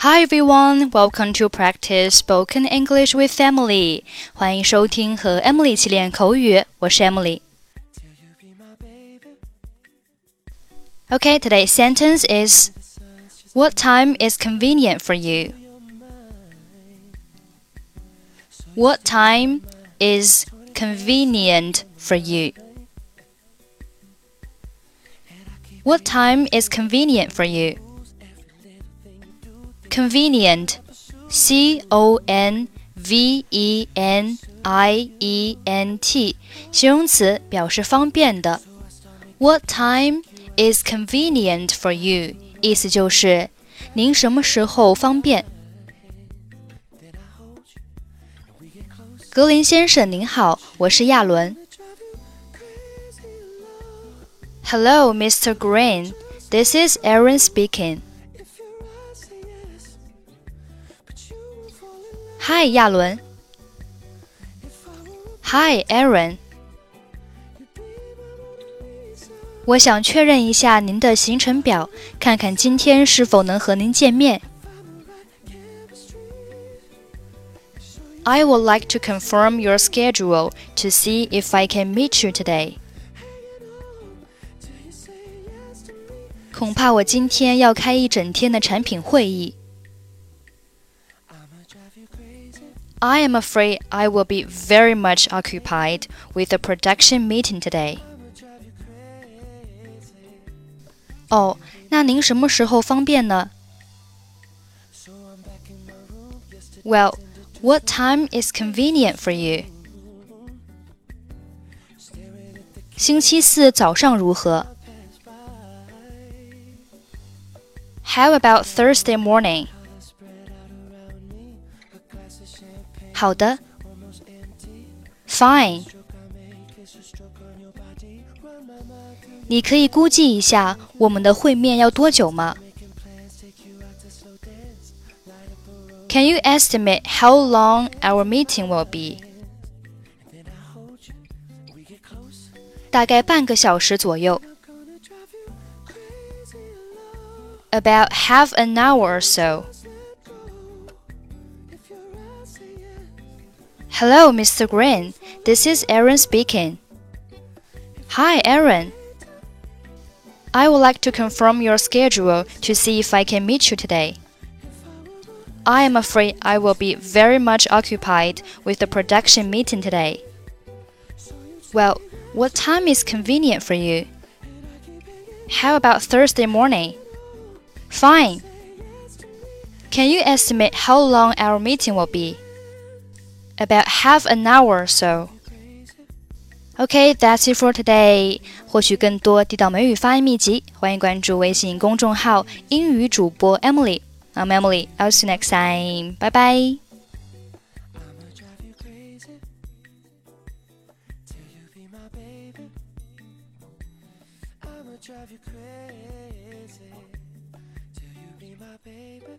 Hi everyone, welcome to practice spoken English with Emily. 欢迎收听和 Emily 一起练口语，我是 Emily。Okay, today's sentence is What time is convenient for you? What time is convenient for you? What time is convenient for you? Convenient, C O N V E N I E N T，形容词，表示方便的。What time is convenient for you？意思就是您什么时候方便？格林先生您好，我是亚伦。Hello, Mr. Green. This is Aaron speaking. 嗨，亚伦。Hi, Aaron。我想确认一下您的行程表，看看今天是否能和您见面。I would like to confirm your schedule to see if I can meet you today. 恐怕我今天要开一整天的产品会议。 I am afraid I will be very much occupied with a production meeting today. 哦，那您什么时候方便呢？Well, what time is convenient for you? 星期四早上如何？How about Thursday morning? 好的，Fine。你可以估计一下我们的会面要多久吗？Can you estimate how long our meeting will be？大概半个小时左右。About half an hour or so. Hello, Mr. Green. This is Aaron speaking. Hi, Aaron. I would like to confirm your schedule to see if I can meet you today. I am afraid I will be very much occupied with the production meeting today. Well, what time is convenient for you? How about Thursday morning? Fine. Can you estimate how long our meeting will be? about half an hour or so. Okay, that's it for today. 获取更多地道美语发音秘籍，欢迎关注微信公众号“英语主播 Emily”。I'm Emily. I'll see you next time. Bye bye. drive you crazy till you be my baby.